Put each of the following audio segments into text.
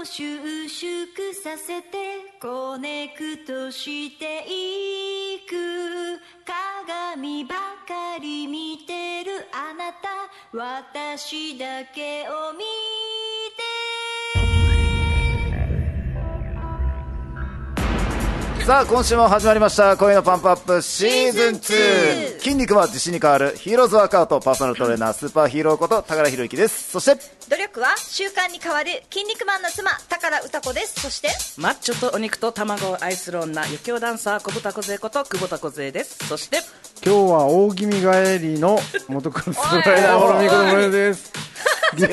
を収縮させてコネクトしていく鏡ばかり見てるあなた。私だけを見て。さあ今週も始まりました。恋のパンプアップシーズン2筋肉は自信に変わるヒーローズワークアウトパーソナルトレーナースーパーヒーローこと高田博之ですそして努力は習慣に変わる筋肉マンの妻宝歌子ですそしてマッチョとお肉と卵を愛する女、余興ダンサー、小豚小勢こと久保田小勢です。そして、今日は大気味帰りの元クロスライダー諸見子の森です。よ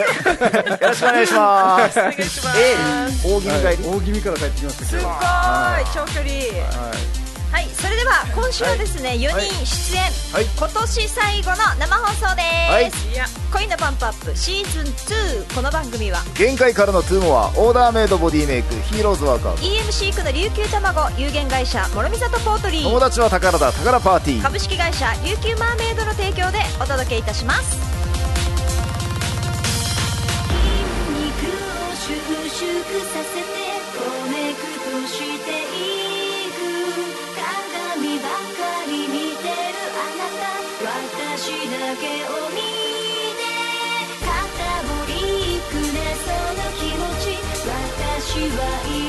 ろしくお願いしますお願いします。大喜利帰り大気味から帰ってきましたすごい。長距離はい、それでは今週はですね、4人出演、はい。今年最後の生放送です、はい。恋のパンプアップシーズン2この番組は限界からのトゥーモアオーダーメイドボディメイクヒーローズワークアウト EMC 区の琉球卵有限会社諸見里ポートリ友ー達は宝だ宝パーティー。株式会社琉球マーメイドの提供でお届けいたします。肉を収縮させは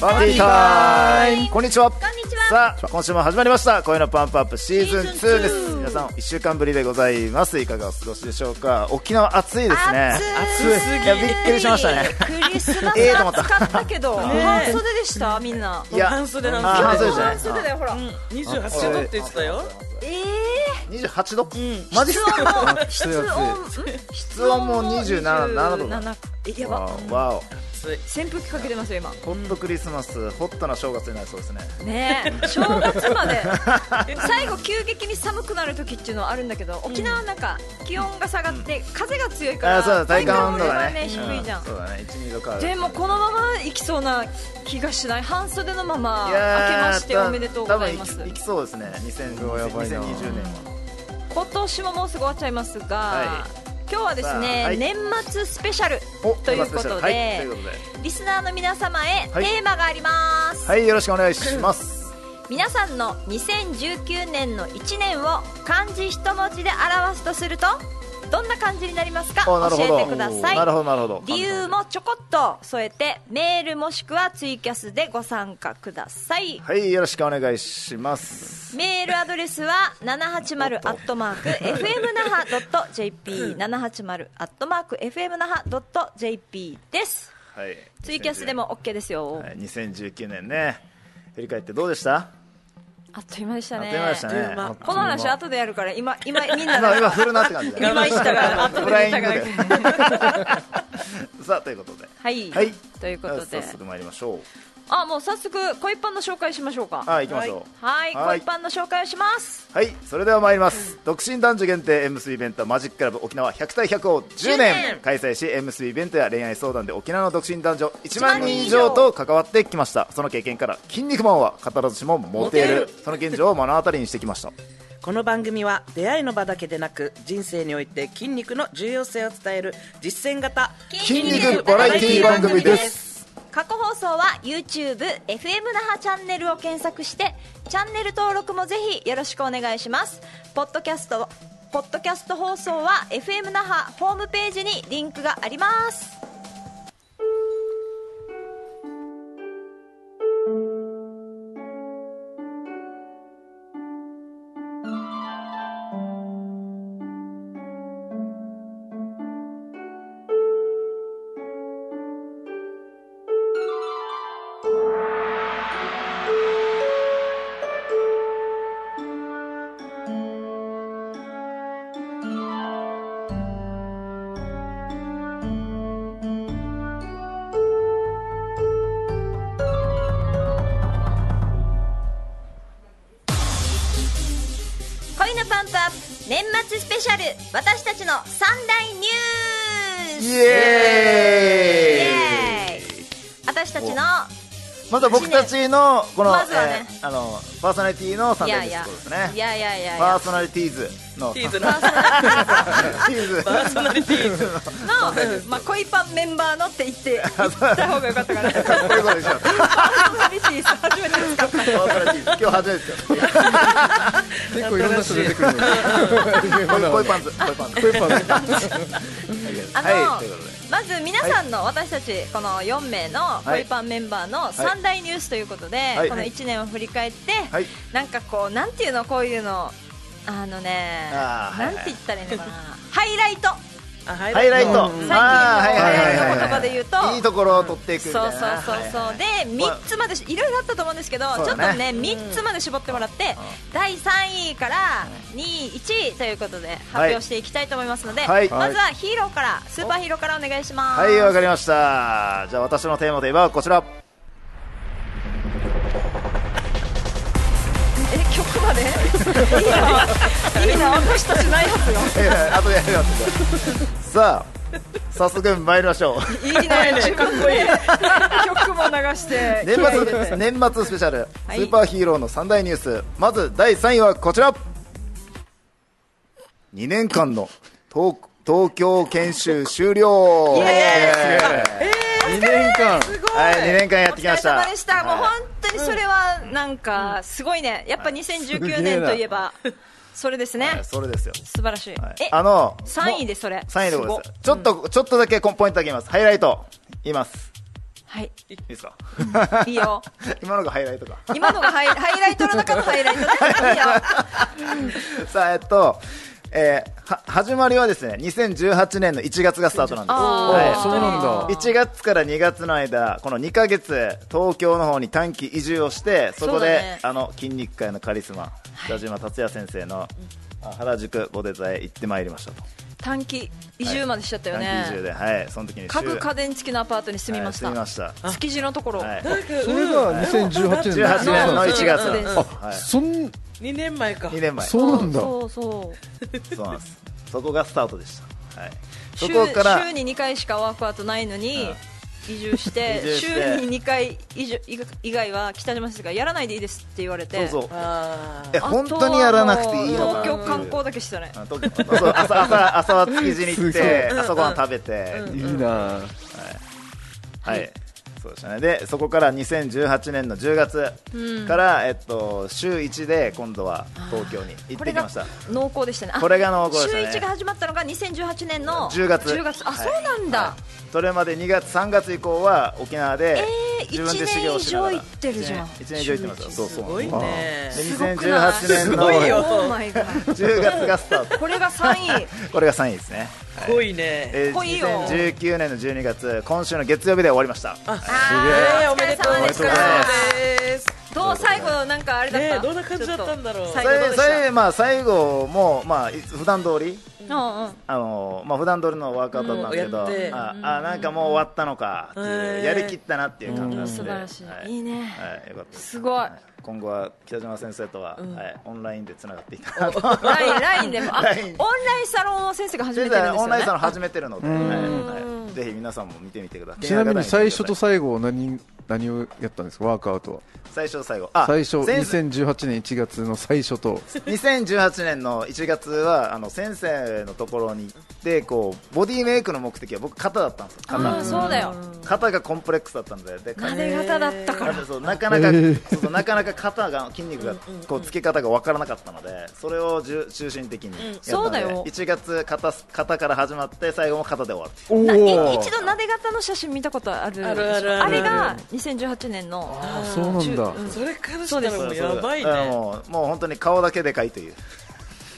パーティータイム。こんにちは。こんにちは。さあ今週も始まりました。恋のパンプアップシーズン2です。皆さん1週間ぶりでございます。いかがお過ごしでしょうか？沖縄暑いですね。暑い。やびっくりしましたね。クリスマスええと思った。暑かったけど、半袖でした？みんな。いや半袖なんあですよ半袖じゃない。半袖だよ、ほら。28度って言ってたよ。え28度、マジっす室温かも、室温、室温も。27 7度だ。27え、やば。わおわお暑い。扇風機かけてますよ、今。ホットクリスマスホットな正月になりそうですね。ねえ、正月まで。最後、急激に寒くなる時っていうのはあるんだけど、沖縄はなんか、気温が下がって、風が強いから、あそうだ体感温度がはね低いじゃん。う。そうだね12度変わる。でもこのまま行きそうな気がしない。半袖のまま明けましておめでとうございます。多分行きそうですね。2020うわやばいな2020年は今年ももうすぐ終わっちゃいますが、は今日はですね、はい。年末スペシャルおということではい、ということで。リスナーの皆様へはい。テーマがあります、はいよろしくお願いします。皆さんの2019年の1年を漢字一文字で表すとするとどんな感じになりますか？教えてください。なるほどなるほど。理由もちょこっと添えてメールもしくはツイキャスでご参加ください。はいよろしくお願いします。メールアドレスは780アットマーク FM 那覇 .jp 780アットマーク FM 那覇 .jp です。はい。ツイキャスでも OK ですよ、はい。2019年ね。振り返ってどうでした？あっという間でしたね。この話後でやるから 今今みんなまあ今が振るなって感じだ今言ったから後 フで言ライングったから。で さあということで。はい、はい。ということで。早速参りましょうあもう早速恋パンの紹介しましょうかはい行きましょうはいはい恋パンの紹介をしますはい、それでは参ります。独身男女限定 M3 イベントマジッククラブ沖縄100対100を10 10年年開催し M3 イベントや恋愛相談で沖縄の独身男女1万人以上と関わってきました。その経験から筋肉マンは語らずしもモテる。その現状を目の当たりにしてきました。この番組は出会いの場だけでなく人生において筋肉の重要性を伝える実践型筋肉バラエティ番組です。過去放送は YouTube、FM 那覇チャンネルを検索してチャンネル登録もぜひよろしくお願いします。ポッドキャストポッドキャスト放送は FM 那覇ホームページにリンクがあります。の三大ニュース。イエーイ。私たちのまずは僕たちのこの、まずはね。えーあのパーソナリティの3代いやいや。ですね。いやいやいやいパーやソナリティーズの。ティーズの。ティーズ。パーソナリティの、まあ、恋パンメンバーのって言って言った方がよかったかなこういうことでしょ。パーソナリティー初めて使ったパーソナリティーズ。今日初めてですよ。結構いろんな人出てくるのこうい。うパン。ツ、こういうパンツ。こうい。うパンあの、まず皆さんの、私たちこの4名の恋パンメンバーの三大ニュースということで、はい。この1年を振り返って、はい。なんかこうなんていうのこういうのあのねなんて言ったらいいのかな。ハイライト。あハハイライト。うん。最近の言葉で言うと。いいところを取っていくそいうな。そうそうそう、で3つまでしいろいろあったと思うんですけど、ちょっとね3つまで絞ってもらって、第3位から2位1位ということで発表していきたいと思いますので、はい。まずはヒーローからスーパーヒーローからお願いします。はい、わかりました。じゃあ私のテーマといえばこちら。曲までいいな。いいな。私たちないはずよ。いやいや後でやります。さあ、早速参りましょう。いいね。自分で曲も流して。年末年末スペシャル、はい。スーパーヒーローの三大ニュース。まず第3位はこちら。2年間の東東京研修終了。イエ2年間。すごい。はい2年間やってきました。お疲れ様でした。もう本当にそれはなんかすごいね。やっぱ2019年といえばそれですはいねそれですよ、素晴らしい。はい。えあの3位でそれ。3位でござい。ますごちょっと、ちょっとだけポイントだけ言います。ハイライト言います。はい。いいですか？いいよ。今のがハイライトか。今のがハイハイライトの中のハイライトね。いいよ。さあえっとえーは始まりはですね2018年の1月がスタートなんです、はい。そうなんだ。1月から2月の間この2ヶ月東京の方に短期移住をしてそこでね。あの筋肉界のカリスマ北島達也先生の、あ原宿ボデザへ行ってまいりましたと。短期移住までしちゃったよね、短期移住ではい。その時に家具週家電付きのアパートに住みました、はい。住みました。築地のところ、はい。それが2018年18年の1月そうです。はいそん2年前か。2年前。そうなんだ。そうそう。そうなんです。そこがスタートでした、はい、そ週こから週に2回しかワークアウトないのに、移住して 移住して。週に2回以上以以外は北島先生がやらないでいいですって言われて。そうそう。あえ本当にやらなくていいの東京観光だけしたねう朝朝 朝は築地に行って朝ごはん食べて。っていいうい。なはい、そうでしたね。でそこから2018年の10月から、えっと、週1で今度は東京に行これがってきました。濃厚でしたね。あこれが濃厚でしたね。週1が始まったのが2018年の10月。10月。あ、はい。そうなんだ、はい。それまで2月3月以降は沖縄でえー自分で修行しながら一年以上行ってるじゃん。1年以上行ってますよ。そうそう。すごいね。ですごくない？2018年のすごいよ。オーマイガー10月がスタート。これが3位。これが3位ですね、はい濃いね。えー濃いよ。2019年の12月今週の月曜日で終わりました。あえ。ーおめでとうございますどう最後なんかあれだった、ねえどんな感じだったんだろう。最後どうでした？最後まあ、最後も、まあ、い普段通り？うんうん。あのまあ普段通りのワークアウトだったんですけど、うん。ああなんかもう終わったのかっていう、やりきったなっていう感じなんで、素晴らしい。はい。いいね。はい、よかったです。すごい。今後は北島先生とは、はい、オンラインでつながっていたなとラインラインでもあ オンラインサロンを先生が始めてるんですよね。オンラインサロン始めてるので、はい。んはい、ぜひ皆さんも見てみてください。ちなみに最初と最最後何何をやったんですか？ワークアウトは。最初と最後。あ最初先生。2018年1月の最初と。2018年の1月はあの先生のところに行ってこうボディメイクの目的は僕肩だったんですよ。あ肩。あそうだよ。肩がコンプレックスだったんででなで型だったから。そうなかなか、えー。そうそうなかなか肩が筋肉がこうつけ方が分からなかったのでそれをじゅ中心的にやったので、そうだよ。1月肩肩から始まって最後も肩で終わる。一度なで型の写真見たことある。あるあるある。あれが2018年のあそうなんだ。うん。それからしたらもうやばいね。もうもう本当に顔だけでかいという。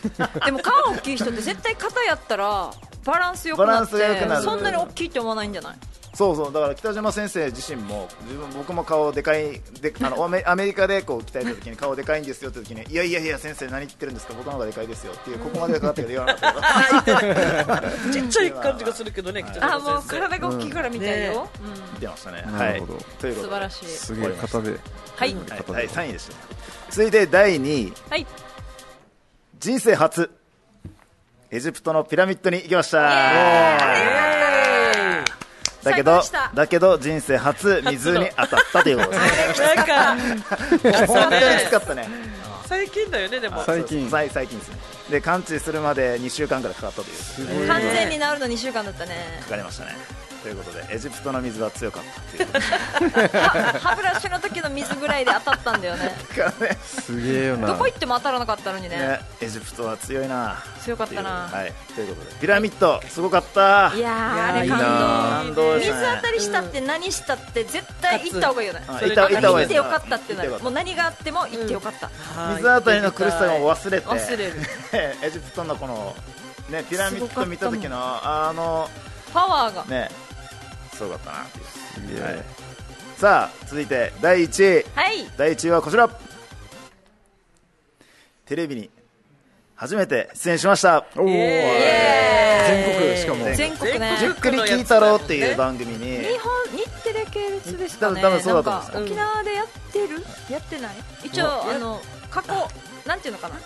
でも顔大きい人って絶対肩やったらバランス良くなっバランスが良くなる。てそんなに大きいって思わないんじゃない？そうそうだから北島先生自身も自分僕も顔でかいであの アメアメリカでこう鍛えた時に顔でかいんですよって時にいやいやいや先生何言ってるんですか僕の方がでかいですよっていうここまでかかって言わなかった。け どちっちゃい感じがするけどね北あもう島先生体が大きいからみたいよ、見てましたねなるほどはい、ということで素晴らしい。すげえ型ではい。はい、はい、3位でした続いて第2位。はい。人生初。エジプトのピラミッドに行きました。だけど最高でした。だけど人生初湖に当たったということですね。なんか 本当にきつかったね。最近だよねでも。最近。最最近ですね。で完治するまで2週間ぐらいかかったという。完全に治るの2週間だったね。かかりましたねということでエジプトの水は強かったっていう。歯ブラシの時の水ぐらいで当たったんだよね。だからね。すげえよな。どこ行っても当たらなかったのにね。ねエジプトは強いな。強かったな。はい。ということでピラミッドすごかった。いやーあれ感動。感動でし水当たりしたって何したって絶対行った方がいいよね。行った行った方がいい行ってよかったってなる。もう何があっても行ってよかった。水当たりの苦しさも忘れて忘れる。エジプトのこのねピラミッド見た時のあのパワーが。ねすごかったなっていう。はい。さあ続いて第1位。はい。第1位はこちら。テレビに初めて出演しました。おお全国しかも。全国ね。じっくり聞いたろうっていう番組に。日本日テレ系列ですかね。多分そうだと思うんですなんか沖縄でやってる？やってない？一応あの過去なんていうのかな？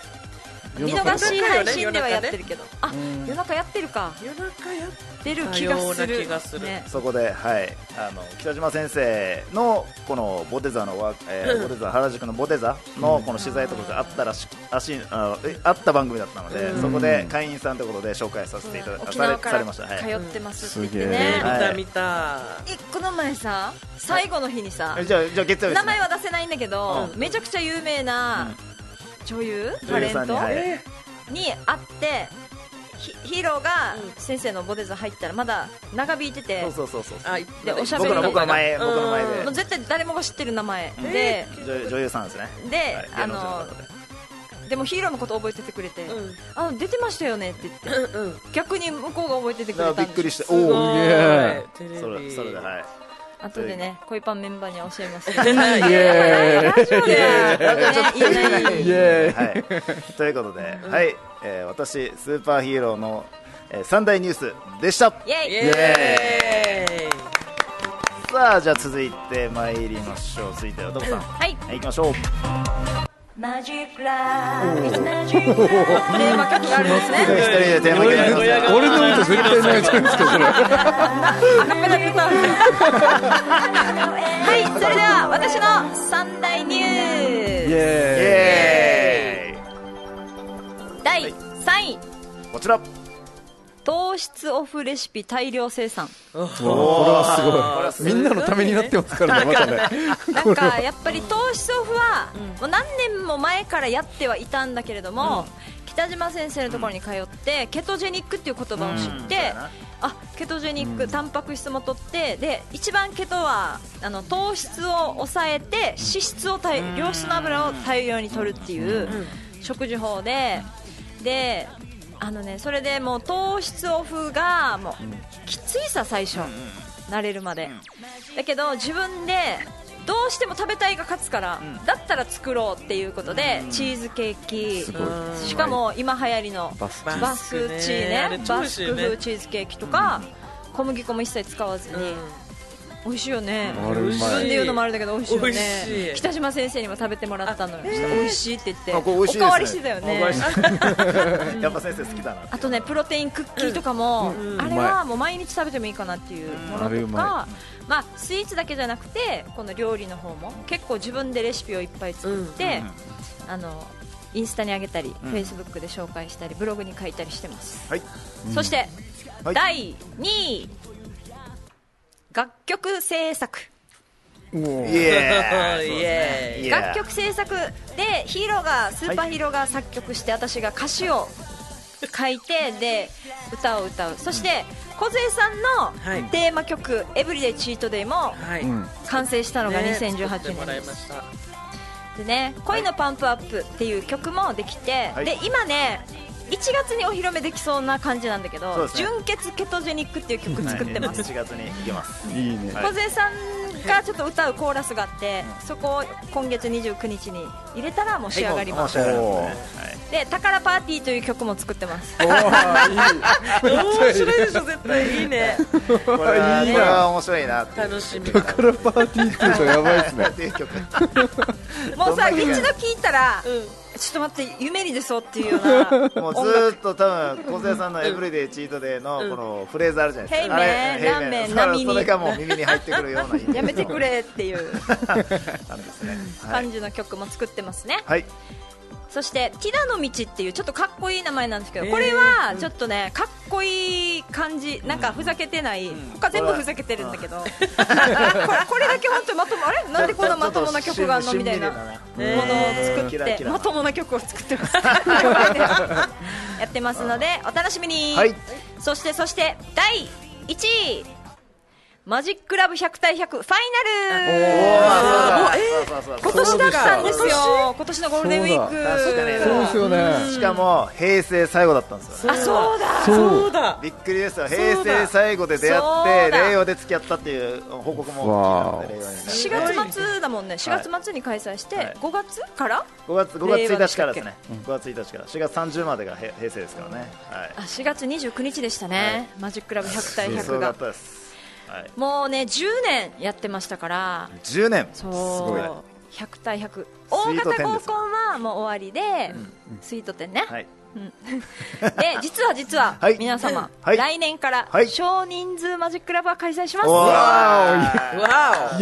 見逃し配信ではやってるけど。あ夜中やってるか。夜中やっ出る気がする。する。ね。そこで、はい、あの北島先生のこのボテザのワえーボテザ原宿のボテザのこの取材とかがあったらしあしあえあった番組だったので、そこで会員さんということで紹介させていただされ沖縄からされました、はい。通ってますって言ってね見た見た。えこの前さ最後の日にさえじゃあじゃあ月曜日名前は出せないんだけどめちゃくちゃ有名な女優？タレント？にはい。に会ってヒヒーローが先生のボデザ入ったらまだ長引いててそうそうそうそう。おしゃべり僕の僕の前僕の前もうで絶対誰もが知ってる名前。で女女優さんですね。ではい。あので。でもヒーローのこと覚えててくれてうん。あ出てましたよねって言って。うんうん。逆に向こうが覚えててくれたんでびっくりしておおいすげえテレビ。それそれではい後でね恋パンメンバーには教えます。いやいやいやラジオでね言えないイエーイはい、ということで、はい。えー私スーパーヒーローの、えー、三大ニュースでした。イエイ。イエさあじゃあ続いて参りましょう。続いてはどこさん。ははいい行きましょうマジックラ。ブマジックラブテーマ曲があるんですね一人でテーマ曲やりますか俺の歌絶対泣いちゃうんですけどそれアカペラで歌うはいそれでは私の三大ニュイーイエエーイ。ス第3位。こちら糖質オフレシピ大量生産。これはすごい。みんなのためになってますからねまたね。なんかやっぱり糖質オフはもう何年も前からやってはいたんだけれども、北島先生のところに通って、ケトジェニックっていう言葉を知って、うん。あケトジェニック、タンパク質も取ってで一番ケトはあの糖質を抑えて脂質を大良質の油を大量に取るっていう食事法でであのねそれでもう糖質オフがもうきついさ最初、慣れるまで、だけど自分でどうしても食べたいが勝つから、だったら作ろうっていうことで、チーズケーキ。しかも今流行りのバスチーね。バスク風チーズケーキとか、小麦粉も一切使わずに、美味しいよね。自分で言うのもあれだけど美味しいよね。い。北島先生にも食べてもらったのよ、美味しい。って言って。おかわりしてたよね。やっぱ先生好きだな。あとねプロテインクッキーとかも、うん。あれはもう毎日食べてもいいかなっていうものとか、まあ、スイーツだけじゃなくてこの料理の方も結構自分でレシピをいっぱい作って、あのインスタに上げたり、フェイスブックで紹介したりブログに書いたりしてます、はい。そして、はい。第2位楽曲制作。楽曲制作でヒーローがスーパーヒーローが作曲して私が歌詞を 書いてで歌を歌う。そして梢さはいんのテーマ曲「エブリデイチートデイ」も完成したのがね2018作っても年です。らいました。でね「恋のパンプアップ」っていう曲もできて、はい。で今ね1月にお披露目できそうな感じなんだけど「そうですね。純血ケトジェニック」っていう曲作ってます。1月に行きますいいね。はい。梢さんがちょっと歌うコーラスがあって、そこを今月29日に入れたらもう仕上がります、はい。で「宝パーティー」という曲も作ってます。おー。いい面白いでしょ絶対。いいね。これはこいいな面白いな楽しみ。だからパーティーってやばいですね。もうさ一度聴いたら、うんちょっと待って夢に出そうっていうような もうずーっと多分小瀬さんのエブリデイチートデイのこのフレーズあるじゃないですか、ヘイメンあれラーメン波にそれがもう耳に入ってくるようなやめてくれっていう。なんですね。はい。感じの曲も作ってますね、はい。そして「ティダの道」っていうちょっとかっこいい名前なんですけどこれはちょっとねかっこいい感じなんかふざけてない他全部ふざけてるんだけど。これこれだけ本当にまともあれ？なんでこんなまともな曲があるの？みたいな。ものを作ってまともな曲を作ってます。やってますのでお楽しみに、はい。そしてそして第1位マジックラブ100対100ファイナル。今年だったんですよ。今年のゴールデンウィーク。そうですよね。しかも平成最後だったんですよあそうだ。そう。だ。びっくりですよ。平だ成最後で出会ってだ。令和で付き合ったっていう報告も聞いたので令和にね。4月末だもんね。4月末に開催して、はい。5月から？5月5月1令和でしたっけ？日からですね5月1日から。4月30までがへ平成ですからね。はい。あ4月29日でしたね、マジックラブ100対100がもうね10年やってましたから。10年。そう。ごい100対100ス大イート10型合コンはもう終わりで、スイート店ね、はい。で実は実は、はい。皆様、はい。来年からはい。少人数マジックラブは開催します、おー。わーお。わ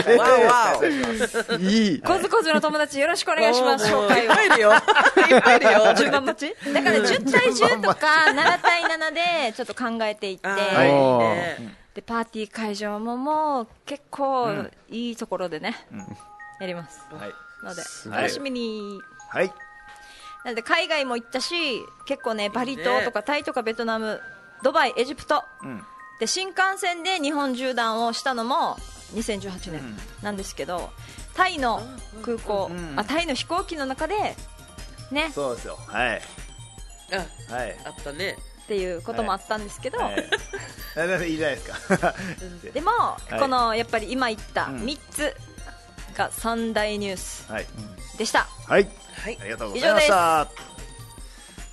ーわーお。いい。コズコズの友達よろしくお願いします。紹介を。いっぱいいるよ。いっぱいいるよ。順番待ち？だから10対10とか7対7でちょっと考えていって、でパーティー会場ももう結構いいところでね、やります。はい。ので楽しみに、はい。なので海外も行ったし結構ねバリ島とかタイとかベトナムドバイエジプト。うん。で新幹線で日本縦断をしたのも2018年なんですけど、タイの空港、うん。あタイの飛行機の中でね。そうですよ。はい。あはい。あったね。っていうこともあったんですけど、はい。なないいじゃないですか。でも、い。このやっぱり今言ったうん。3つが三大ニュースはい。でした、はい。はい。ありがとうございました。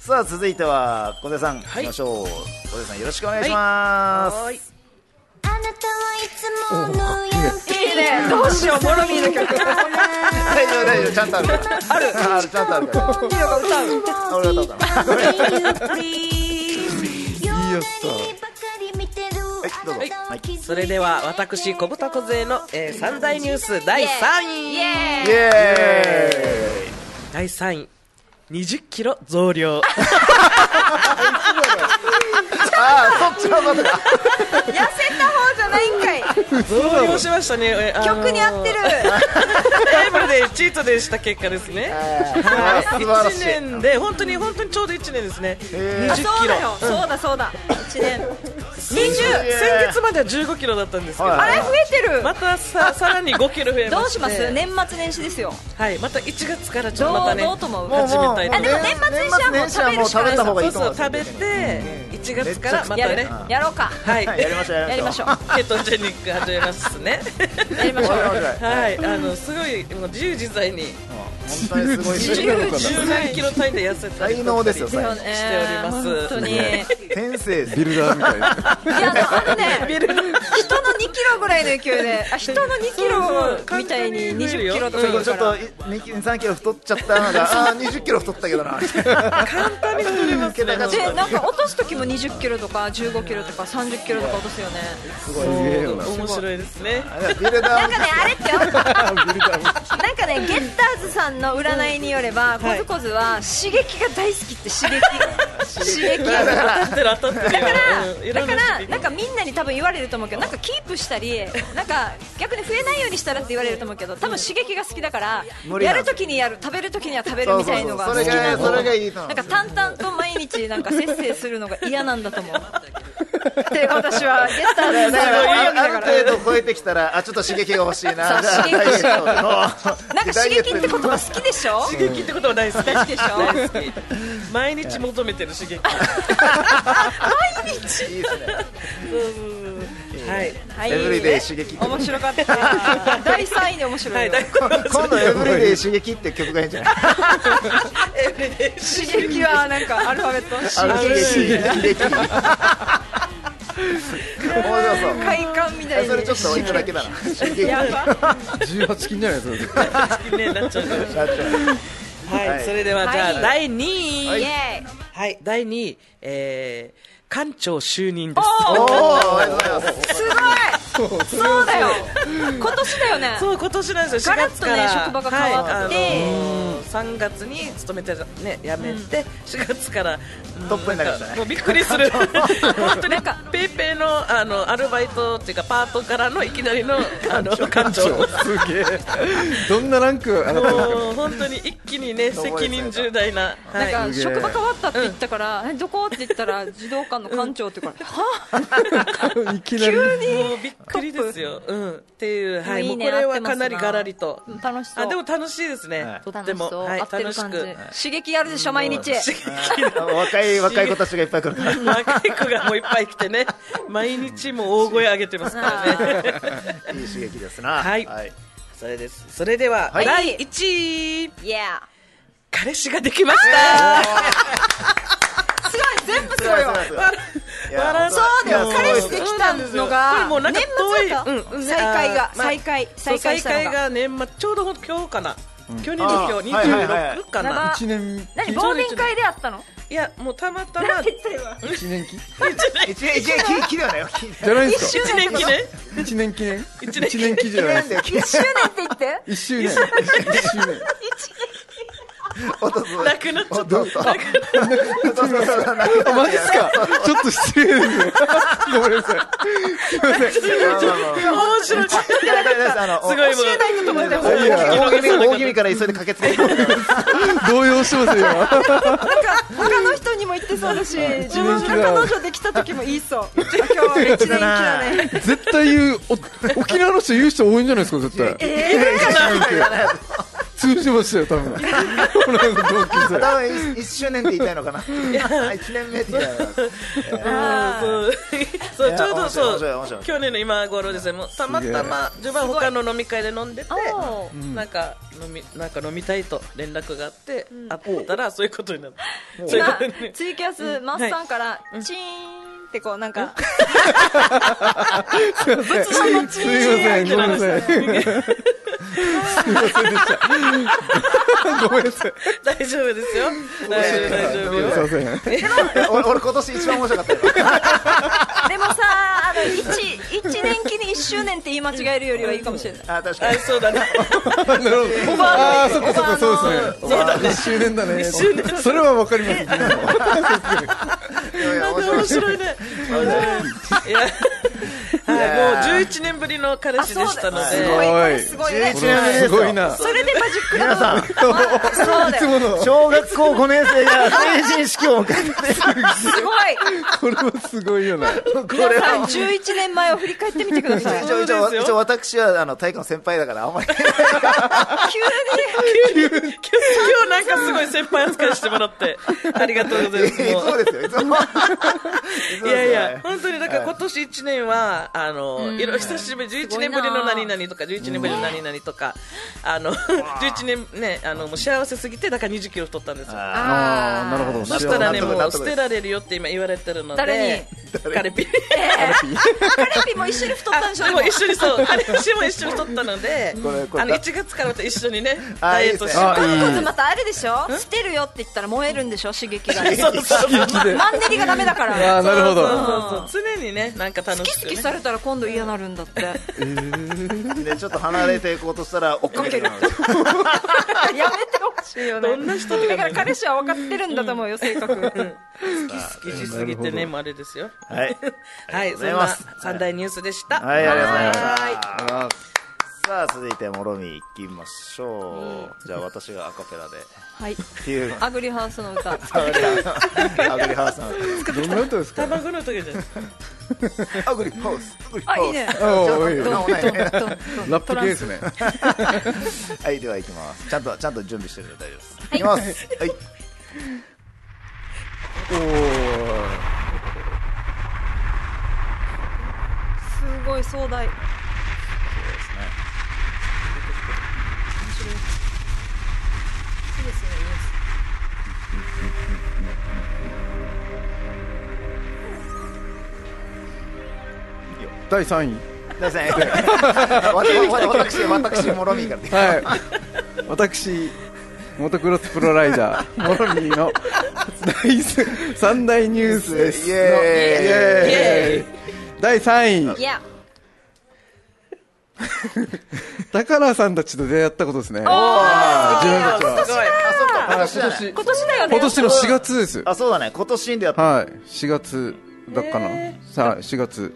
さあ続いては小出さん、はい。行きましょう。小出さんよろしくお願いします、はーい。あなたはいつものいいね。どうしようモロミーの曲。大丈夫大丈夫。ちゃんとあるから。ある。あるちゃんとあるから。モロミーが歌う俺が歌うから。いいやつはい。どうぞはい。それでは私小豚小勢の、えー、三大ニュース第3位。イエイ。エ第3位。20キロ増量。ー イああそっちのことかーイ痩せた方じゃないんかい。増量しましたね、曲に合ってる。ライブでチートでした結果ですね。あー素晴らしい。1年で本当に本当にちょうど1年ですね。へー。20あキロ。そうだよ、そうだそうだ。1年。20先月までは15キロだったんですけど、はい。あれ増えてる。またさ さらに5キロ増えまどうします？年末年始ですよ。はい。また1月からちょっどうとまたねどうと思うもう始めたい年末年始はもう年末年始はもう食べた方がいいと思うそうそう食べて1月からまやるたねやろうか。はい。やりましょうやりましょう。ケトジェニック始めますね。やりましょう。はい。あのすごいもう自由自在に。本当にすごい自由自10何キロ単位で痩せたり才能ですよしております。本当に。いや天性ビルダーみたいな。あのね人の2キロぐらいの勢いで。あ人の2キロみたいに20キロとかちょっと。ちょっと言うから23キロ太っちゃったのがあー20キロ太ったけどな。簡単に太りますね。でなんか落とす時も20キロとか15キロとか30キロとか落とすよね。すごい。面白いですね。なんかねあれって。よ なんかねゲッターズさんの占いによればコズコズは刺激が大好きって 刺激。刺激。当たってる当たってるよ。うんいろんなだからなんかみんなに多分言われると思うけどなんかキープしたりなんか逆に増えないようにしたらって言われると思うけど多分刺激が好きだからやるときにやる食べるときには食べるみたいのが好きなの。がそれがいいと思う。んなか淡々と毎日なんか節制するのが嫌なんだと思う。って私はゲッターズある程度超えてきたらあちょっと刺激が欲しいな。なんか刺激って言葉好きでしょ？刺激ってことは大好きでしょ？大好き。毎日求めてる刺激。毎日？いいですねはい。はい。エブリデイ刺激って。面白かった。第3位で面白はいいよ大今度エブリデイ刺激って曲がいいんじゃない？刺激はなんかアルファベット？刺激刺激。面白そう。快感みたいにそれちょっと置いただけだな。刺 激やば。18金じゃないですか。好きねなっちゃうはい、はいそれではじゃあ、はい。第2位。はい第2位。えー、館長就任です。すすごい。そうだよ。今年だよね。そう今年なんですよ。4ガラッとね職場が変わって。はいあのー3月に勤めてね辞めて、4月からうんトップになりましたびっくりする。本当になんかペイペイのあのアルバイトっていうかパートからのいきなりの あの館長。すげえ。どんなランク？上がったんですかもう本当に一気にね 責任重大な、はい、なんか職場変わったって言ったから、えどこ？って言ったら児童館の館長って言うから、は いきなり。もうびっくりですよ、うん、っていう、はい、いいねもうこれはかなりがらりと。うん楽しそう。あでも楽しいですね、はい。とっても、楽しそうはい。合ってる感じ。く。刺激あるでしょ毎日。若い若い子たちがいっぱい来るから。若い子がもういっぱい来てね。毎日もう大声上げてますからね。いい刺激ですな。はい。それです。それでは、はい。第1位。いや彼氏ができました、すごい全部すごいよ。そうだよ。いや彼氏できたのこれがもうなんか年末だった、うん。うん再会が、まあ再会再会が。年末ちょうど今日かな、去年の今日あーはいはいはい。26かな、長一年何忘年会であったの？いやもうたまたま。年期一年一年き。りはないよ。じゃないですか。1年記念一年記念一年期じゃないですか記念1周年って言って。一周年。一周年。弟なくなっちゃったマジっすかちょっと失礼ですね。ごめんなさい。すいません。面白いすごい教えないとと思って大気味から急いで駆けつけて動揺してますよ、今。他の人にも言ってそうだし自分が彼女できた時も言いそうあ今日は一年期だね絶対言う、お沖縄の人言う人多いんじゃないですか、絶対。通じましたよ、多分。この辺の同級生。多分1周年って言いたいのかな。1年目って言いたいのかなちょうどそう。去年の今頃ですね。もうたまたま自分は他の飲み会で飲んでておなんか飲みなんか飲みたいと連絡があって、会ったらそういうことになった。そういうことに。今ツイキャスマッサンからチーンってこうなんかすいません。すいません、ごめんなさい。すいませんでした。ごめんなさい。大丈夫ですよ大丈夫大丈夫よすいません。俺俺今年一番面白かったよでもさあの 1, 一年期に1周年って言い間違えるよりはいいかもしれないあ確かあにそうだねなるほど。ああ、そっかそっか、そうですね。そうだね。1周年だね。それはわかります。いやいや面白い面白いねいやはい。もう11年ぶりの彼氏でしたのあですごいこれすごいね。11年目ですすごいな。それでマジック皆さんの、小学校5年生が成人式を迎えてすごい。これはすごいよな。これ皆さんは11年前を振り返ってみてください。一応私はあの体育の先輩だからあんまり。急に今日今日なんかすごい先輩扱いしてもらって。ありがとうございます。いつもう もですよ。いつも。いやいや、本当にだから今年1年は、あの、いろ久しぶり、11年ぶりの何々とか、11年ぶりの何々とか、あの、11年ね、あの、もう幸せすぎて、だから20キロ太ったんですよ。ああ、なるほど。そしたらね、もう捨てられるよって今言われてるので、誰カレピ。カレピも一緒に太ったんでしょでも一緒にそう、彼氏も一緒に太ったので、あの、1月からまた一緒にね、あダイエットして。あ、いい。またあれでしょ？捨てるよって言ったら燃えるんでしょ？刺激が。ねそうそうそう。刺激で。マンネリがダメだから。ああ、なるほど。常にね、なんか楽好きしく、ね。好きされたら今度嫌なるんだって。や でちょっと離れていこうとしたら追っかける。めてほしいよね。どんな人だから彼氏は分かってるんだと思うよ性格。好きしすぎてね、もうあれですよ。はい。はい、そんな三大ニュースでした。はいありがとうございましたはさあ続いてもろみいきましょう。じゃあ私がアカペラで。はい。っていう。アグリハウスの歌。アグリハウス。のどんな歌ですか？卵の時じゃん。アグリハウス。アグリハウス。あいいね。ラップ系ですね。はいでは行きます。ちゃんとちゃんと準備してるので大丈夫です。行きます。はい。おお。すごい壮大第3位。大丈夫ですわわ私私もろみからではい。私、モトクロスプロライダー、モロミーの第三大ニュースです。第3位、高原さんたちと出会ったことですね。お自分たちは。すごい。あそっかはい今年だね今年だよね今年の4月です。あそうだね今年でやったはい。4月だっかな。さあ、4月。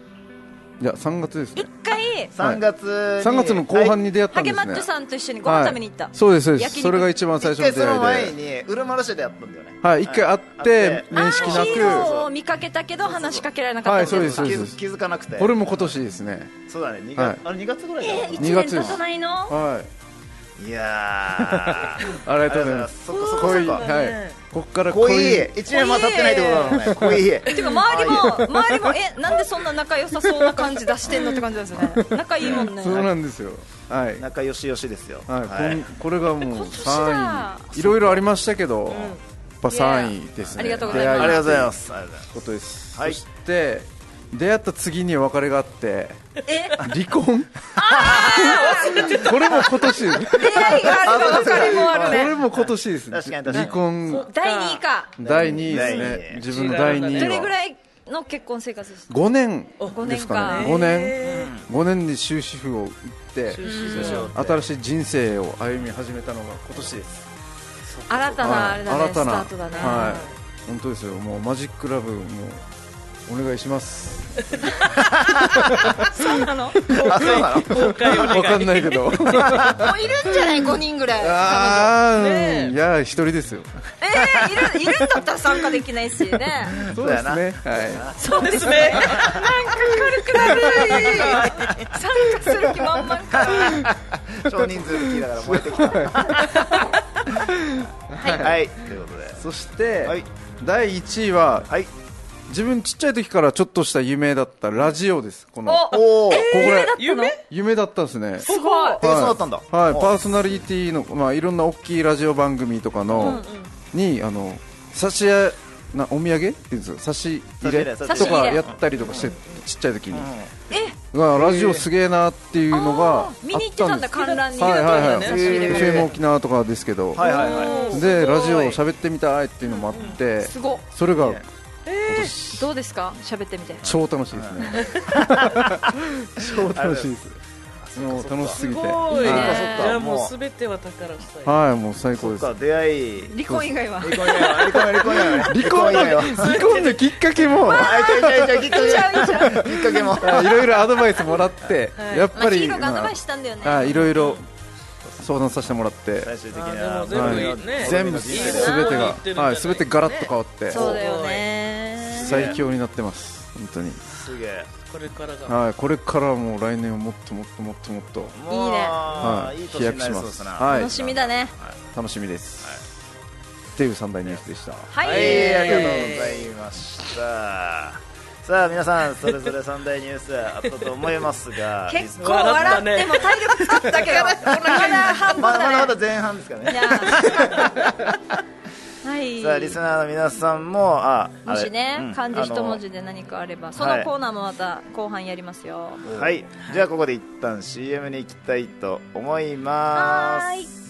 いや、3月ですね。一。回。3月に。3月の後半に出会ったハんですね。ゲマッチョさんと一緒にご飯食べに行った、はい。そうです、そうです。それが一番最初の出一回その前会いで。にウルマルシェでやったんだよね。はい、一回会って、面識なあーヒーローく、を見かけたけど話しかけられなかったはいそうそうです。気づかなくて。これも今年ですね。そうだね。2はい。月あれ2月ぐらいだえった1 2年月です。経たないのはい。いやー。ありがとうございます。そっかそっか濃い、そっか。はい。こっから濃い濃い。1年も経ってないってことだもんね。濃い。てか周りも周りもえなんでそんな仲良さそうな感じ出してんのって感じですよね。仲いいもんね。そうなんですよ。はい。仲良しよしですよ。はい、こはい。んこれがもう今年だ。3位。いろいろありましたけど、やっぱ3位ですね。ありがとうございます。ありがとうございます。ありがとうございます。ことです。はいそして、出会った次に別れがあって、え？離婚？これも今年。出会いがあるの別れもあるこねれも今年ですね。離婚。第2位か。第2位ですね。位。自分の第2位は。どれぐらいの結婚生活です5年5年ですかね。か5年。5年で終止符を打って新しい人生を歩み始めたのが今年です。新たなあれだね新たな。スタートだね。はい。本当ですよ。もうマジックラブもお願いします。そうなの？もうあそうなの？公開お願いわかんないけど。いるんじゃない？5人ぐらい。ああ、ねえ。いや一人ですよ。えー、いるいるんだったら参加できないしね。そうですね。はい。そうですね。なんか軽くなる。参加する気満々か。少人数で聞いたから燃えてきた。はい、ということで。そして、はい。第1位ははい自分ちっちゃい時からちょっとした夢だったラジオです。このこおおお、えこれ夢夢だったんですね。すごい。ー、そうだったんだ。はい、おパーソナリティの、まあ、いろんな大きいラジオ番組とかの、にあの差し入れなお土産っていうんですか差し入れ差し入れ。とかやったりとかしてちっちゃい時に、え？うわラジオすげえなっていうのがああー見に行ってたんだ観覧に。はいはいはい。FM 沖縄とかですけど、はいはいはい。でラジオを喋ってみたいっていうのもあって、すごそれがどうですか？喋ってみて。超楽しいですね。超楽しいです。もう楽しすすぎて。ごいいいねじゃあもうすべては宝したいはいもう最高です。出会い。離婚以外は。離婚以外は離婚離婚以外は。離婚以外は。離婚のきっかけも。あいちゃいちゃいちゃいきっかけも。あいろいろアドバイスもらって、やっまあぱり、ヒーローがアドバイスしたんだよね。あいろいろ相談させてもらって、最終的にあは全部すべてが、はい、すべてガラッと変わって、そうだよね。最強になってます、本当に。すげえ。これからがはい、これからはもう来年はもっともっともっともっと、いいい年になりそうですな。はい。楽しみだね。楽しみです。っていう三大ニュースでした。ははい、ありがとうございました。さあ皆さんそれぞれ三大ニュースあったと思いますが 結構笑っても体力使ったけどまだまだまだまだねだ前半ですからね はい。さあリスナーの皆さんもあもしね、うん漢字一文字で何かあればそのコーナーもまた後半やりますよ。あのはい。じゃあここで一旦 CM に行きたいと思います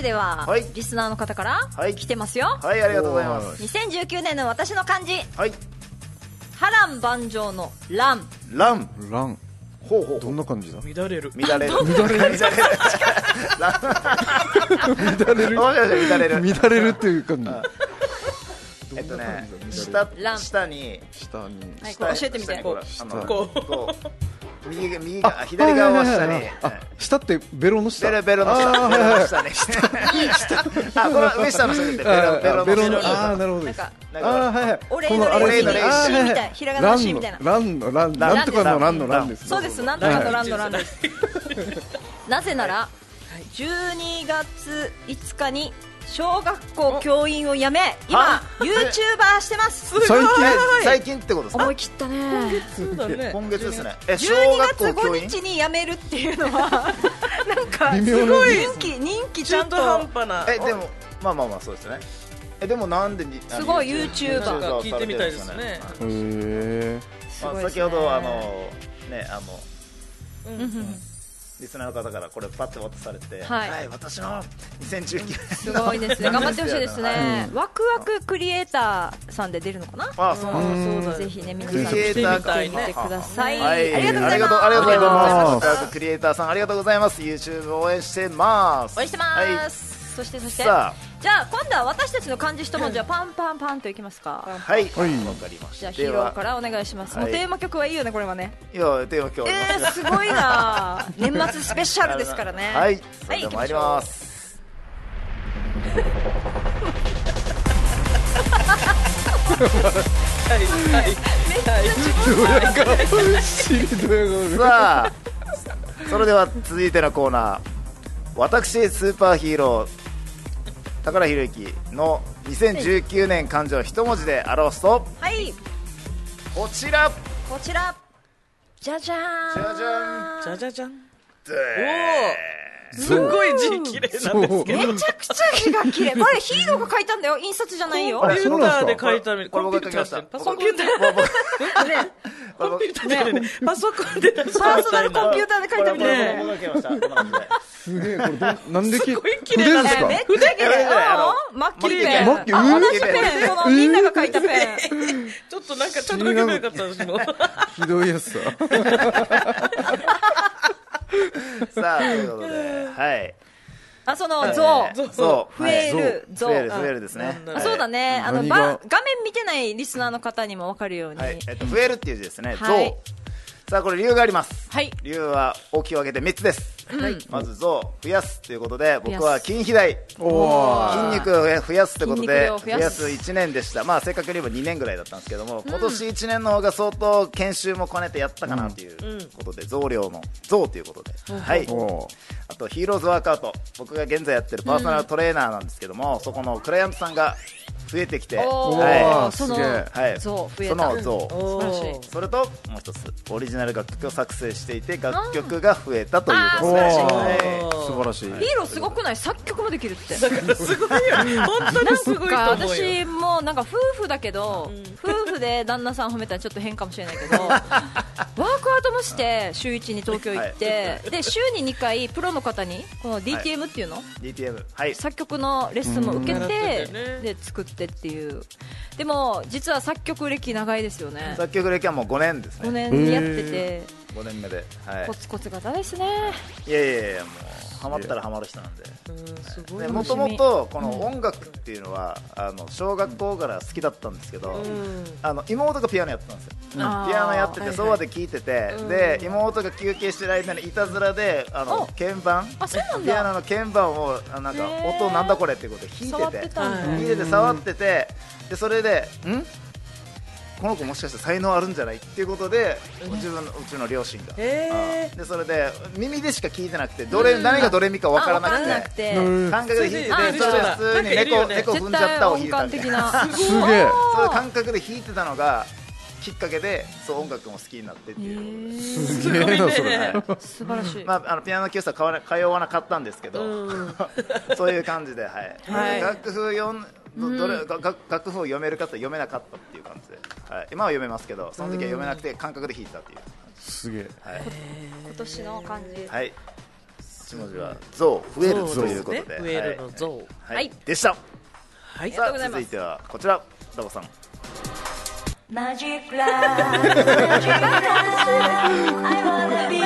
れでは、はい。リスナーの方からはい。来てますよ、はいありがとうございます。2019年の私の漢字。はい。波乱万丈の乱。ランラン、ほうほう。どんな感じだ？乱れる。乱れる。乱れる。乱れる。乱れる乱れる。乱れるっていう感じ。えっとね下ラン下に。下に。はい教えてみて。下にこうこう。こう右が右が左側は下に。はいはいはいあ、下ってベロの下。ベロベロの下。あーベロはいの下にあこの上下の下でベロベロの下あーなるほどです。あーはいはい。お礼このあれですね。の礼シーみたいひらがなのシーみたいなランのランなんとかのランのランです。そうですなんとかの乱の乱ですなぜなら、12月5日に小学校教員を辞め今は YouTuber してます。最近え最近ってことですか？思い切ったね。今月ですね。え小12学月校教員5日に辞めるっていうのはなんかすごい人気人気ちゃん中途半と端な。えでもまあまあまあそうですね。えでもなんでにすごい YouTuber なんか聞いてみたいですね。へえ。まあ、先ほどあのねあのうんうんリスナーの方からこれパッて渡されてはい。私の2019年すごいですね。頑張ってほしいですね。ワクワククリエイターさんで出るのかな？あそうなんです。ぜひね皆クリさんエイター見てみてください、はい、ありがとうございます。ありがとうありがとうございます。ありがとうございます。クリエイターさんありがとうございます。YouTube 応援してます。応援してます、そしてそして。さじゃあ今度は私たちの漢字一文字はパンパンパンといきますか。はい。わはい。かりましじゃあヒからお願いします、は。いもうテーマ曲はいいよねこれはね。い。やテーマ今日ありえー、ますすごいな。年末スペシャルですからね。はい。それでは参ります。はい。はい。はい。さあそれでは続い。てのコーナー私スーパーヒーロー宝ひろゆきの2019年漢字を一文字で表すとはい。こちら。こちら。じゃじゃーん。じゃじゃん。じゃじゃじゃん。で すごい字綺麗なんですけど。めちゃくちゃ字が綺麗。これヒーローが書いたんだよ。印刷じゃないよ。コンピューターで書いたみこれコンピューター僕が書きました。パソコンピューター僕コンピューターでね。パソコンで。出したパーソナルコンピューターで書いたみたい。すげえこれどなんで。きすごい綺麗な筆ですか？めっちゃ綺麗マッキーペン。マッキー同じペン。このみんなが書いたペン。ちょっとなんかちょっと書けばよかった私もひどいやつさ さあということではい。あそのえ像ーそう。増える像増える増えるですね。そうだね。あのば画面見てないリスナーの方にも分かるように。はい、えっと、増えるっていう字ですね、はい。増。さあ、これ理由があります。はい。理由は大きく分けて3つです。まず増、増やすということで、僕は筋肥大。お筋肉を増やすということ筋で、増やす。増やす1年でした。まあ、正確に言えば2年ぐらいだったんですけども、今年1年の方が相当研修も兼ねてやったかなということで、増量の増ということで。はい。おあと、ヒーローズワークアウト。僕が現在やってるパーソナルトレーナーなんですけども、そこのクライアントさんが増えてきて、おはー。そのすげえ。はい像増えそたの像。素晴らしい。それともう一つオリジナル楽曲を作成していて楽曲が増えたということで素晴らしい。ヒーローすごくない？作曲もできるって。だからすごいよ。本当にすごいとか思う。よ私もなんか夫婦だけど、夫婦で旦那さん褒めたらちょっと変かもしれないけど ワークアウトもして週1に東京行って、で週に2回プロの方にこの DTM っていうの、DTM はい。作曲のレッスンも受けてで作ってっていう。でも実は作曲歴長いですよね。作曲歴はもう5年ですね。5年やってて。5年目で。はい。コツコツ型ですね。いやいやいやもうハマったらハマる人なんで。もともとこの音楽っていうのはあの小学校から好きだったんですけど、うん。あの妹がピアノやってたんですよ、ピアノやっててそばで聴いてて、で妹が休憩してる間にいたずらであのお鍵盤ピアノの鍵盤をあなんか音なんだこれっていうことで弾いてて弾いてて触っててでそれでん？この子もしかして才能あるんじゃない？っていうことで自分のうちの両親が。でそれで耳でしか聞いてなくてどれ何がどれみか分からななくてくて。感覚で弾いててあそれで普通に猫猫踏んじゃったを弾いたみたいな。すげえそうい。う感覚で弾いてたのがきっかけでそう音楽も好きになってっていう、すげえなそれ。はい素晴らしい、まあ、あのピアノ教室は通わな通わなかったんですけど、うん。そういう感じで、はい。はい。楽譜読んどどれがが楽譜を読めるかって読めなかったっていう感じで、はい、今は読めますけどその時は読めなくて感覚で弾いたっていう、すげえ。はい。今年の感じ。はい、一文字は「増増える」ということで、増えるの像。はい。はい。でした。はい。さあありがとうございます。続いてはこちら。ダボさん。マジックラブマジックラブ I wanna be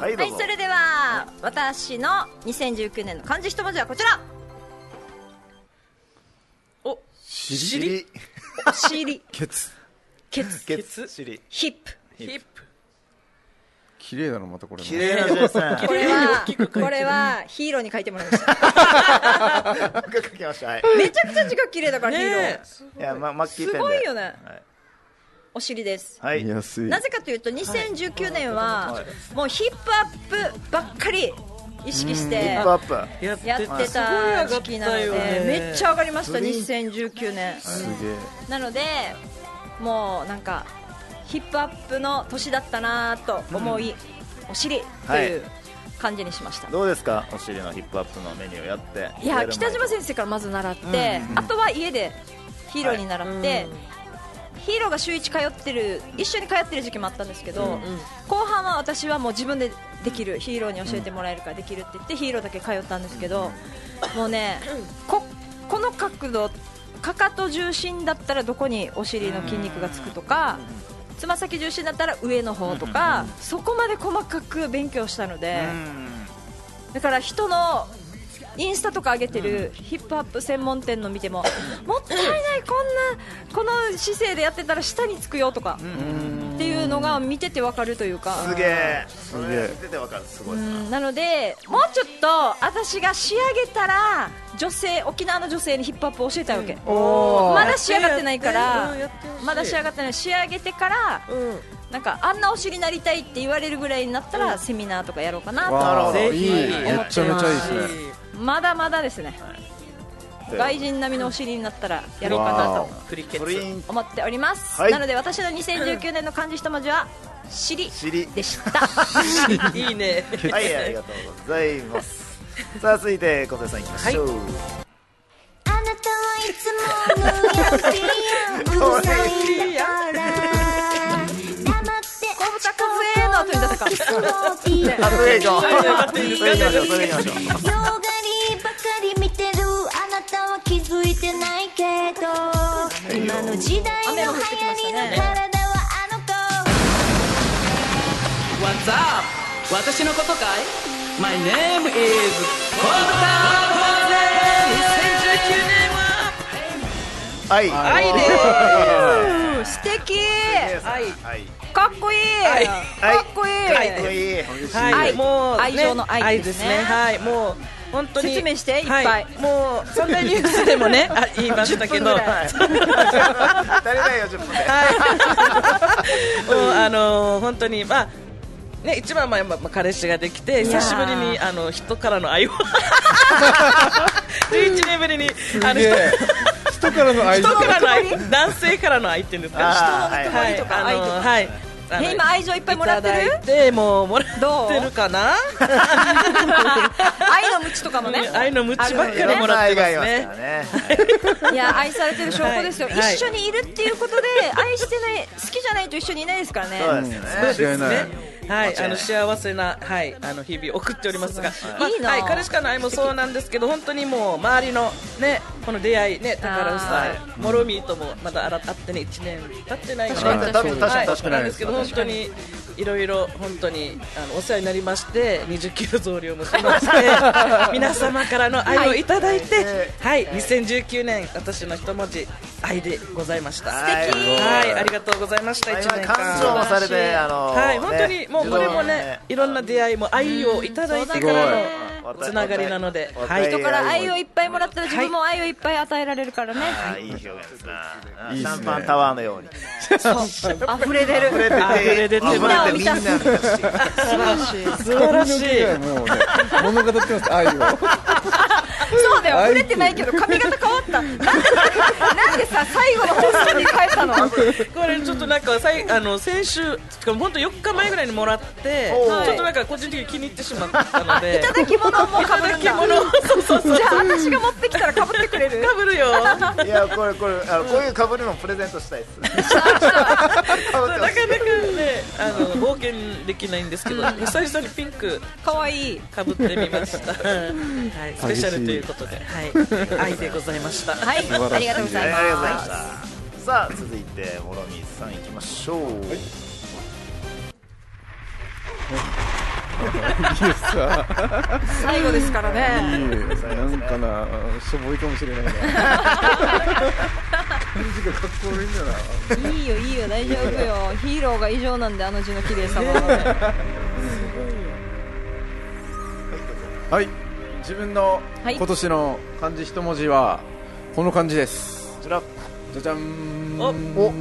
はいはいそれでは私の2019年の漢字一文字はこちら。お尻。お尻。ケツ。ケツ。ケツ。尻。ヒップ。ヒップ。綺麗だなまたこれも綺麗な字ですね。これはこれはヒーローに書いてもらいました。書きました。はい。めちゃくちゃ字が綺麗だからヒーロー。ねいや、ま、マッキーペンで。すごいよね。はいお尻です。はい、なぜかというと2019年はもうヒップアップばっかり意識してやってやってた時期なのでめっちゃ上がりましたグリー。ン2019年。すげえ。なのでもうなんかヒップアップの年だったなと思い、お尻とい。う感じにしました、どうですか？お尻のヒップアップのメニューをやって。いや北島先生からまず習って、あとは家でヒーローに習って、ヒーローが週1通ってる一緒に通ってる時期もあったんですけど、後半は私はもう自分でできるヒーローに教えてもらえるからできるって言ってヒーローだけ通ったんですけどもうねここの角度かかと重心だったらどこにお尻の筋肉がつくとかつま先重心だったら上の方とかそこまで細かく勉強したのでだから人のインスタとか上げてるヒップアップ専門店の見てももったいないこんなこの姿勢でやってたら下につくよとかっていうのが見ててわかるというか。すげえ。そげえ。れ出てわかる。すごい。うん。なのでもうちょっと私が仕上げたら女性沖縄の女性にヒップアップを教えたいわけ、おまだ仕上がってないからまだ仕上がってない。仕上げてからうん。なんかあんなお尻になりたいって言われるぐらいになったら、セミナーとかやろうかなとわあぜひいい。めっちゃめちゃいいですねまだまだですね、外人並みのお尻になったらやろうかなわとクリケツプリン思っております、はい。なので私の2019年の漢字一文字は尻尻。でした。いいね。はいありがとうございます。さあ続いて小手さんいきましょう、あなたはいつもの後に出た。かあそれいきましょうそれいきましょうそれいきたは気づいてないけど今の時代の流行りの体はあの子。What's up? 私のことかい ?My name is コブタ2019年ははい愛でうん素敵。愛。はいかっこいい。はいかっこいい。かっこいい。はい、愛。もう、ね、愛情の愛ですね。はい、もう本当に。説明してい。っぱい。はもうサンデーニュースでもね、あ言いましたけど、10分ぐらい。足りないよ10分ではい、もうあのー本当にまあ。ね、一番前、まあ、まあ彼氏ができて久しぶりにあの人からの愛を。11年ぶりにあのすげえ。人。からの愛。人からの愛。男性からの愛っていうんですか？あー。はい。はい。とか。あの愛とかはい。あのえ今愛情いっぱいもらってる？いただいてもうもらどうってるかな？愛のムチとかもね。愛のムチばっかりもらってますね。ね。いや愛されてる証拠ですよ、一緒にいるっていうことで愛してない好きじゃないと一緒にいないですからね。そうですねはい、あの幸せな、はい、あの日々送っておりますが、まあいいなはい、彼氏からの愛もそうなんですけど、本当にもう周りのね、この出会いね、宝さあん、モロミーともまだあってね、1年経ってない確かに。はい確かに確かにはい。なんですけど、本当にいろいろ本当にあのお世話になりまして、20キロ増量もしまして、皆様からの愛をいただいて、はい、2019年私の一文字愛でございました。はい。はい、ありがとうございました。1年間。感情もされてあのはい、ね本当にもうこれもね、いろんな出会いも愛をいただいてからのつながりなので、はい、人から愛をいっぱいもらったら自分も愛をいっぱい与えられるからね、あーいい表現ですな、シャンパンタワーのように。溢れ出る。溢れてて溢れ出てみんなを満たす素晴らしい。素晴らしい。もうね物語ってます愛をそうだよ触れてないけど髪型変わった。なんでなんでさ最後の放送に変えたの？これちょっとなんかさいあの先週しかも本当4日前ぐらいにもらってちょっとなんか個人的に気に入ってしまったので。いただき物もかぶるんだ。着物。そうそうそうじゃあ私が持ってきたらかぶってくれる？かぶるよ。いやこれこれあのこういう被りもプレゼントしたいです。なかなかあの冒険できないんですけど久々にピンクかわい。いかぶってみました。はい。スペシャルということではい。愛でございました。はい。ありがとうござい。ますありがとうございましたさあ続いてモロミーさんいきましょう、いい。ですか最後ですからいいね。なんかなしょぼいかもしれないな 感じがかっこ悪いんだな。いいよいいよ大丈夫よ。ヒーローが異常なんであの字の綺麗さは。はい。自分のはい。今年の漢字一文字はこの漢字です。こちらじゃじゃん。おお。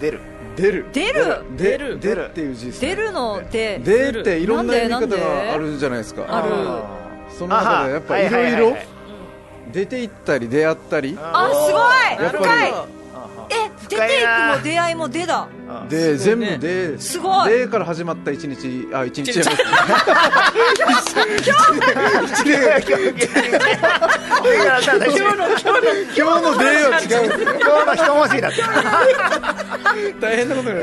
出る。出る。出る？出出る。出る。っていう字ですね。出るので。出っていろんな読み方があるじゃないですか。ある。その中でやっぱいろいろ出ていったり出会ったり。あすごい。やっぱり。深い。え出ていくも出会いも出だで全部ですごい。でから始まった一日あ一日じゃない今日の今日の今日のでは違う今日の一文字だった大変なことにな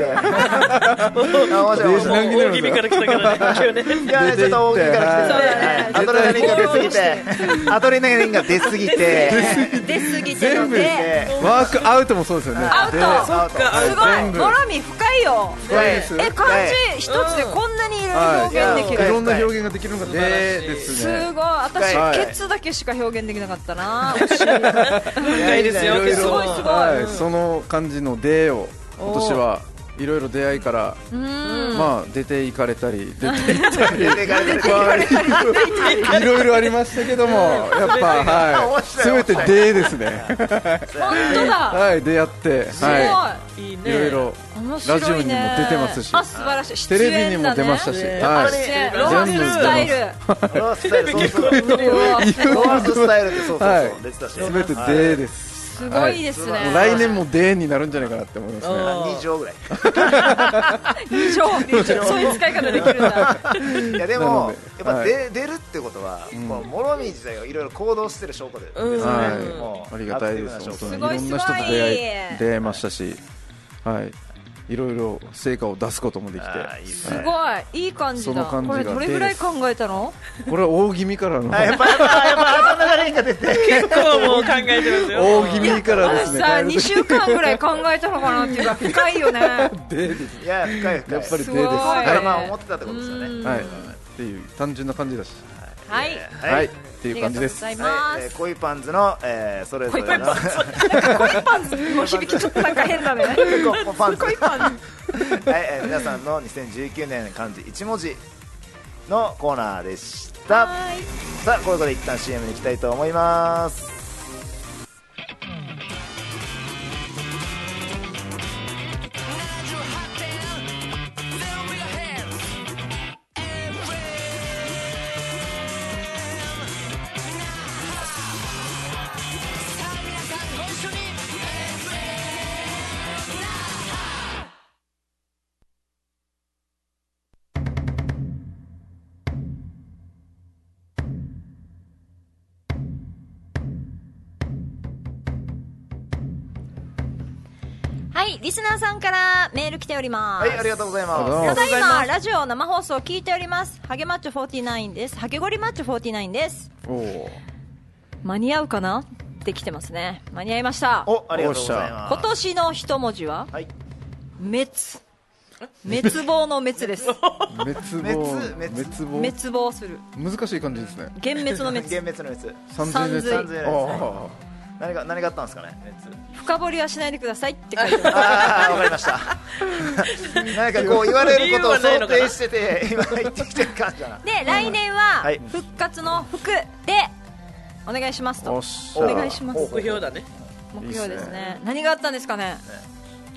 大気味から来たからね今日ねいやちょっと大きいから来てはいアドレナリンが出すぎてアドレナリンが出すぎて出すぎての全部ワークアウトもそうですよねアウトすごいモラミ深いよ。深いです。え漢字一つでこんなにいろいろ表現できるはい。いろんな表現ができるのがですすねごい。私はい。ケツだけしか表現できなかったな。深いですよすごいすごい。はい、その感じの出を今年はいろいろ出会いから、うん。まあ出て行かれたり出て行ったり 出ていろいろありましたけどもやっぱは面い白い。全て出ですね。本当だ。はい出会ってすごい。はいいいねいろいろラジオにも出てますし。あ素晴らしい。テレビにも出まし。たし、ね。はい。ロハススタイル。ロアスタイル。ロアススタイルってそうそうそう。はい。出てたし。全て出ですすごいですね、もう来年も出になるんじゃないかなって思いますね。あ2乗ぐらい。二乗そういう使い方できるんだ。いやでもでやっぱで、は出るってことは、ん。このモロミー自体がいろいろ行動してる証拠で、うんですよね。はい。もうありがたいです。本当に。いろんな人と出会い出会いましたし。はいいろいろ成果を出すこともできて。すすごい。いい感じだ。感じがこれどれぐらい考えたの？これは大気味からの。あやっぱやっぱやっぱアドレナリンが出て結構もう考えてますよ。大気味からですね。私さ2週間ぐらい考えたのかなっていうか深いよね。出 で。すいや深い深い。やっぱり出です。すごい。だからはまあ思ってたってことですよね。はい、っていう単純な感じだしはい。はい、はい、っていう感じです。ありがとうございます、はい。えー、恋パンツの、えー、それぞれの。恋パンツもう響きちょっとなんか変だね。恋パンツ恋パンはい、えー、皆さんの2019年漢字1文字のコーナーでした。はい。さあこういうことで一旦 CM に行きたいと思いますリスナーさんからメール来ております。はいありがとうございます。ただいまラジオ生放送を聞いております。ハゲマッチョ49です。ハゲゴリマッチョ49です。おお間に合うかな？って来てますね。間に合いました。おありがとうございます。今年の一文字は？はい。滅。滅亡の滅です。滅亡。滅滅。亡。滅亡する。難しい感じですね。幻滅の滅。幻滅の滅。三三髄千列三髄列あ何が何があったんですかね？熱深掘りはしないでくださいって書いてああわかりました。なんかこう言われることを想定してて 今言ってきてる感じだな。で来年ははい。復活の服でお願いしますと。お願いします。お目標だね。目標ですね。何があったんですかね？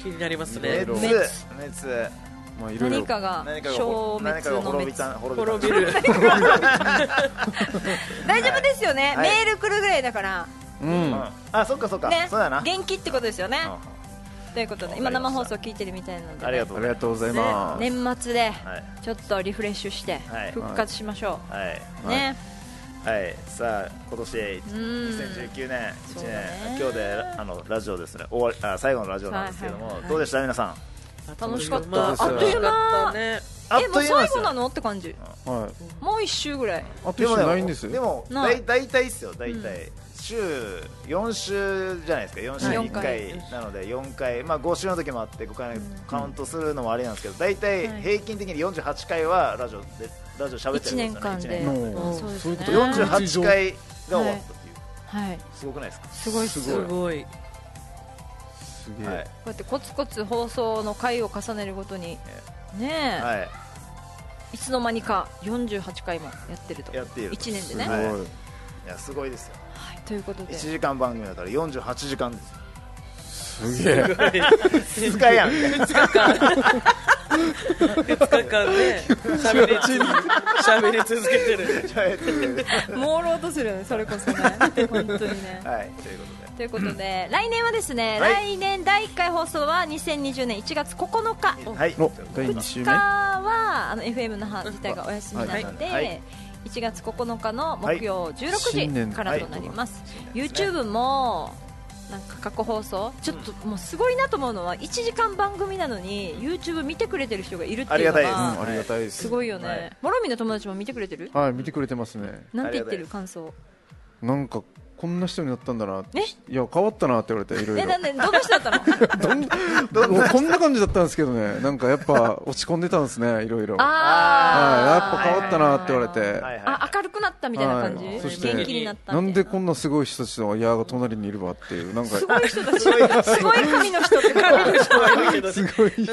気になりますね。滅滅滅まあいろいろ。何かが消滅の滅滅 大丈夫ですよね。はい。メール来るぐらいだからうん。うん。あそっかそっか。ね。そうだな。元気ってことですよね。うということで今生放送聞いてるみたいなのでんありがとうございます。年末ではい。ちょっとリフレッシュしてはい。復活しましょはい、うね。はい、さあ今年ん2019年1年、ね今日であのラジオですね。終わりあ最後のラジオなんですけども、はいはいはいどうでした？皆さん。楽しかった。まああっという間。えもうという間ですよ。最後なの？って感じ。はいもう一周ぐらい。あと一緒ないんですでも大体ですよ。大体、週4週じゃないですか。4週に1回。なので4回、まあ、5週の時もあって5回カウントするのもあれなんですけど大体はい。平均的に48回はラジオでラジオ喋ってるんですよね。一年間で。一年間。のそうですそういうことね。48回が終わったっていう、はい。すごくないですか？すごいっす。すごい。すげはい。えこうやってコツコツ放送の回を重ねるごとにねえ、はい。い、つの間にか48回もやってると。やっている1年ですね、ごはい。はい。いやすごいですよということで。1時間番組だから48時間です。よすげえ。2日やんみたいな2日間ね喋り喋り続けてる。朦朧とするよねそれこそね。本当にね。はいということで。ということで、来年はですね、はい。来年第1回放送は2020年1月9日。はい。の第2週2目日はあの FM 那覇自体がお休みなので、はい。はい1月9日の木曜16新年時からとなります、はい YouTube もなんか過去放送ちょっともうすごいなと思うのは1時間番組なのに YouTube 見てくれてる人がいるっていうのがありがたいです。す。ごいよね、はい。モロミの友達も見てくれてる？はい見てくれてますね。なんて言ってる？感想。なんかこんな人になったんだなえ？いや変わったなって言われていろいろえなんでどんな人だったの？こんな感じだったんですけどね。なんかやっぱ落ち込んでたんですねいろいろはいあやっぱ変わったなって言われて。はいくなったみたいな感じ、はいそして元気になったな。んでみこんなすごい人たちの親が隣にいるわっていうなんか。すごい人たち。すごい神の人ってこと人はいるけどすごい人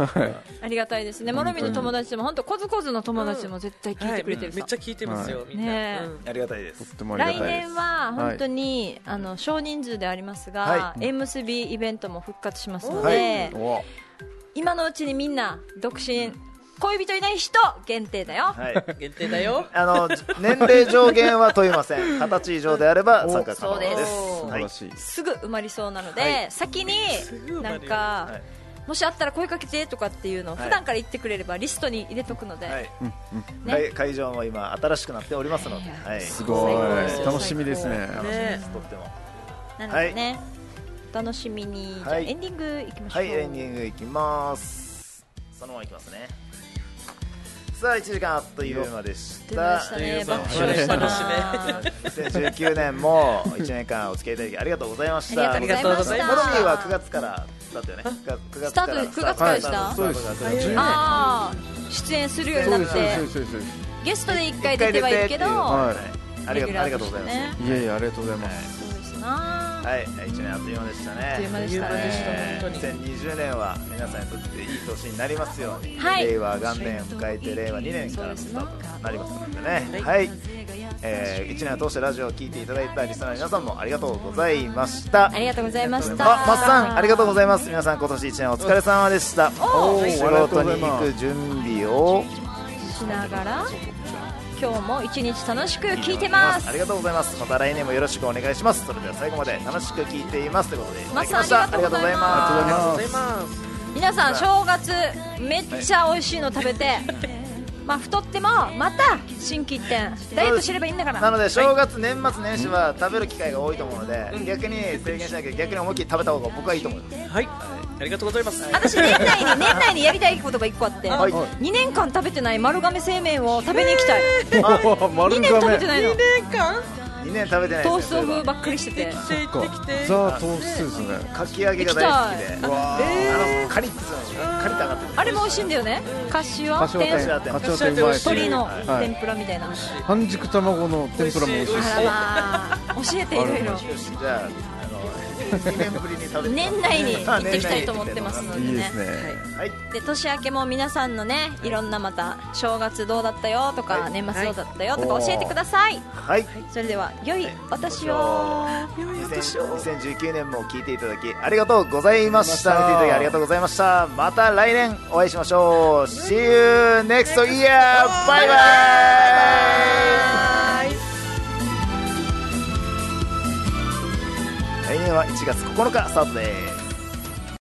はい。ありがたいですね。モロミの友達でも本当コズコズの友達も絶対聞いてくれてるさ。めっちゃ聞いてますよ、みんな、ねえ。うん。ありがたいでとすってもありが来たいです。年は本当に、あの少人数でありますが、は縁結びイベントも復活しますのはで、お。今のうちにみんな独身恋人いない人限定だよ、はい。限定だよ。あのじ年齢上限は問いません。二十歳以上であれば参加可能です。そうです。はい。素晴らしいすぐ埋まりそうなので、はい。先になんか、はい。もしあったら声かけてとかっていうのをはい。普段から言ってくれればリストに入れとくので、はい。ね。会会場も今新しくなっておりますので、はい、すごい。楽しみですね。楽しみです。とっても。なのでね、お楽しみに、じゃあはい。エンディングいきましょう、はいエンディングいきます。そのままいきますねさあ1時間あっという間でした。したね。うん爆笑したな。2019年も1年間お付き合いいただきありがとうございました。ありがとうございました。モロミーは9月からだっ。たよね9月スタート9月か？らでしたはい。そうですスタートが9月ああ出演するようになってそうですそうですそうですゲストで1回出てはいるけど、はい。ありがとうありがとうございます。ねいえいえありがとうございます。そうですな、はい、1年あっという間でしたね。あっという間でしたねえー本当に。2020年は皆さんにとっていい年になりますように、はい。令和元年を迎えて令和2年からスタートとなりますのでね、はい、えー、1年を通してラジオを聞いていただいたリスナーの皆さんもありがとうございました。ありがとうございました。あ、マッさん、ありがとうございます。皆さん、今年1年お疲れ様でした。おー。仕事に行く準備を。しながら今日も一日楽しく聞いてます。ありがとうございます。また来年もよろしくお願いします。それでは最後まで楽しく聞いています。ということで、いただきまさんありがとうございます。ありがとうございます。ありがとうございます皆さん正月めっちゃ美味しいの食べて、まあ太ってもまた心機一転ダイエットすればいいんだから。なので正月、年末年始は食べる機会が多いと思うので、逆に制限しなきゃ逆に思いっきり食べた方が僕はいいと思います。はいありがとうございます。私年内に年内にやりたいことが1個あって、はい。2年間食べてない丸亀製麺を食べに行きたい、丸2年食べてないの。2年間？2年食べてないトーですねスト風ばっかりしてて。行ってきてザ・トーストですね。かき揚げが大好きで。あのカリッとカリッと上がってる。あれも美味しいんだよね。カシワ柏天。店天柏店うまい。し鶏のはい。天ぷらみたいな、半熟卵の天ぷらも美味しい。教えていろいろ。じゃああの2年ぶりに食べて年内に 行ってきたいと思ってますのでね。いいですね。はい。で年明けも皆さんのねいろんなまた正月どうだったよとか、はい。年末どうだったよとか教えてください、はい。それでは良いお年を。2019年も聞いていただきありがとうございました。見ていただきありがとうございました。また来年お会いしましょう。See you next year! バイバイ来年は1月9日スタートです。